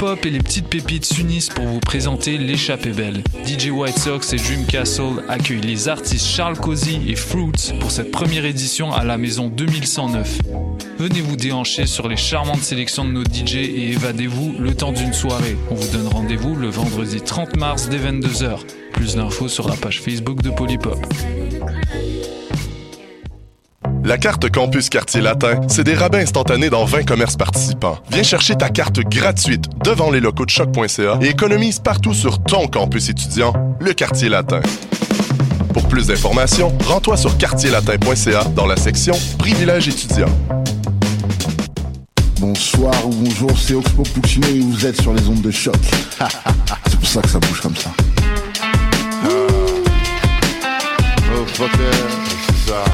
Pool Hip Hop et les petites pépites s'unissent pour vous présenter l'échappée belle. DJ White Sox et Dream Castle accueillent les artistes Charles Cozy et Fruits pour cette première édition à la maison 2109. Venez vous déhancher sur les charmantes sélections de nos DJ et évadez-vous le temps d'une soirée. On vous donne rendez-vous le vendredi 30 mars dès 22h. Plus d'infos sur la page Facebook de Polypop. La carte Campus Quartier Latin, c'est des rabais instantanés dans 20 commerces participants. Viens chercher ta carte gratuite devant les locaux de choc.ca et économise partout sur ton campus étudiant, le Quartier Latin. Pour plus d'informations, rends-toi sur quartierlatin.ca dans la section Privilèges étudiants. Bonsoir ou bonjour, c'est Oxpo Puccino et vous êtes sur les ondes de choc. c'est pour ça que ça bouge comme ça. Oh, c'est ça.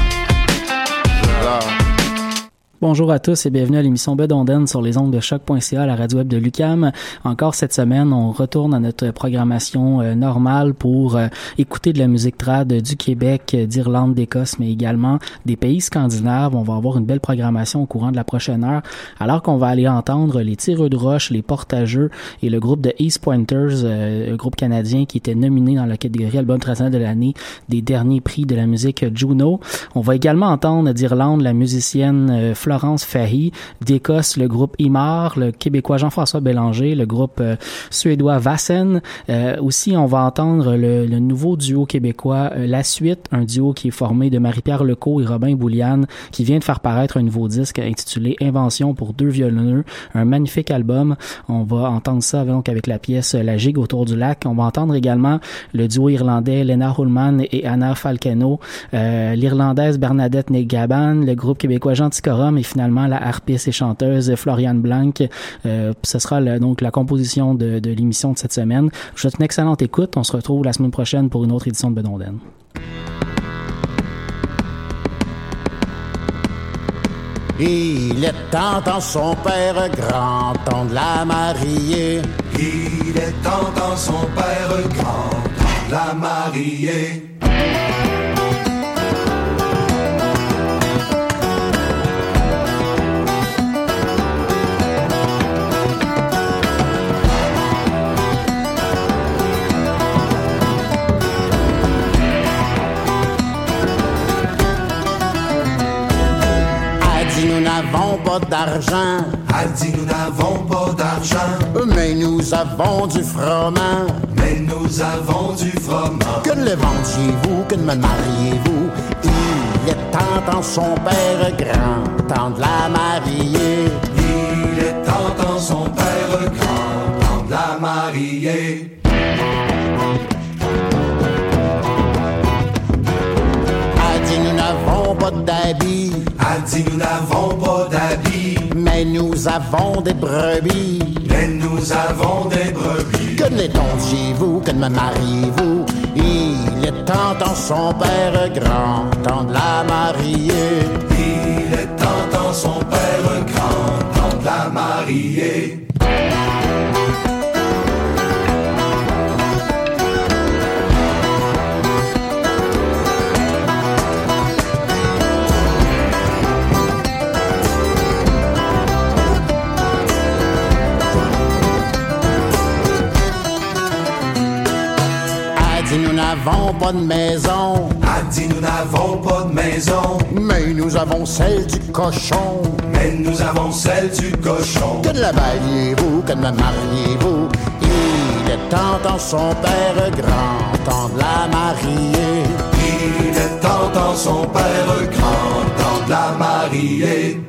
Bonjour à tous et bienvenue à l'émission Bedonden sur les ondes de choc.ca, la radio web de Lucam. Encore cette semaine, on retourne à notre programmation euh, normale pour euh, écouter de la musique trad du Québec, d'Irlande, d'Écosse, mais également des pays scandinaves. On va avoir une belle programmation au courant de la prochaine heure, alors qu'on va aller entendre les tireux de roche, les portageux et le groupe de East Pointers, euh, un groupe canadien qui était nominé dans la catégorie album traditionnel de l'année des derniers prix de la musique Juno. On va également entendre d'Irlande la musicienne Florence Fahy, d'Écosse le groupe Imar, le québécois Jean-François Bélanger, le groupe euh, suédois Vassen. Euh, aussi, on va entendre le, nouveau duo québécois euh, La Suite, un duo qui est formé de Marie-Pierre Lecaux et Robin Bouliane, qui vient de faire paraître un nouveau disque intitulé Invention pour deux violonneux, un magnifique album. On va entendre ça donc avec la pièce La gigue autour du lac. On va entendre également le duo irlandais Lena Hullman et Anna Falcano, l'irlandaise Bernadette Negaban, le groupe québécois Genticorum et finalement la harpiste et chanteuse Floriane Blanc. Euh, ce sera donc la composition de, de l'émission de cette semaine. Je vous souhaite une excellente écoute. On se retrouve la semaine prochaine pour une autre édition de Bedonden. Il est temps dans son père grand temps de la marier. Il est temps dans son père grand temps de la marier. D'argent. Elle dit nous n'avons pas d'argent. Mais nous avons du froment. Mais nous avons du froment. Que ne le vendiez-vous, que ne me mariez-vous? Il est temps dans son père grand, temps de la marier. Il est temps dans son père grand, temps de la marier. n'avons pas d'habits. Elle dit nous n'avons pas d'habits. Mais nous avons des brebis. Mais nous avons des brebis. Que n'est-on chez vous, que ne me mariez-vous? Il est temps dans son père grand, temps de la marier. Il est temps dans son père grand, temps de la marier. N'avons pas de maison. Elle dit nous n'avons pas de maison. Mais nous avons celle du cochon. Mais nous avons celle du cochon. Que de la bailliez-vous, que de la mariez-vous? Il est temps dans son père grand temps de la marier. Il est temps dans son père grand temps de la marier.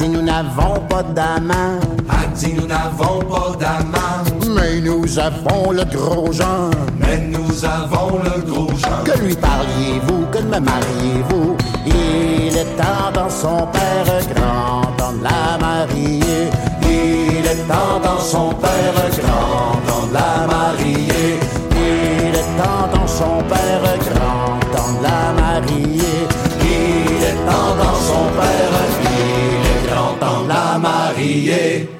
Dit nous n'avons pas d'amant. A dit nous n'avons pas d'amant. Mais nous avons le gros Jean. Mais nous avons le gros Jean. Que lui parliez-vous, que me mariez-vous? Il est temps dans son père grand temps de la marier. Il est temps dans son père grand temps de la marier. Il est temps dans son père grand temps de la marier. Il est temps dans son père la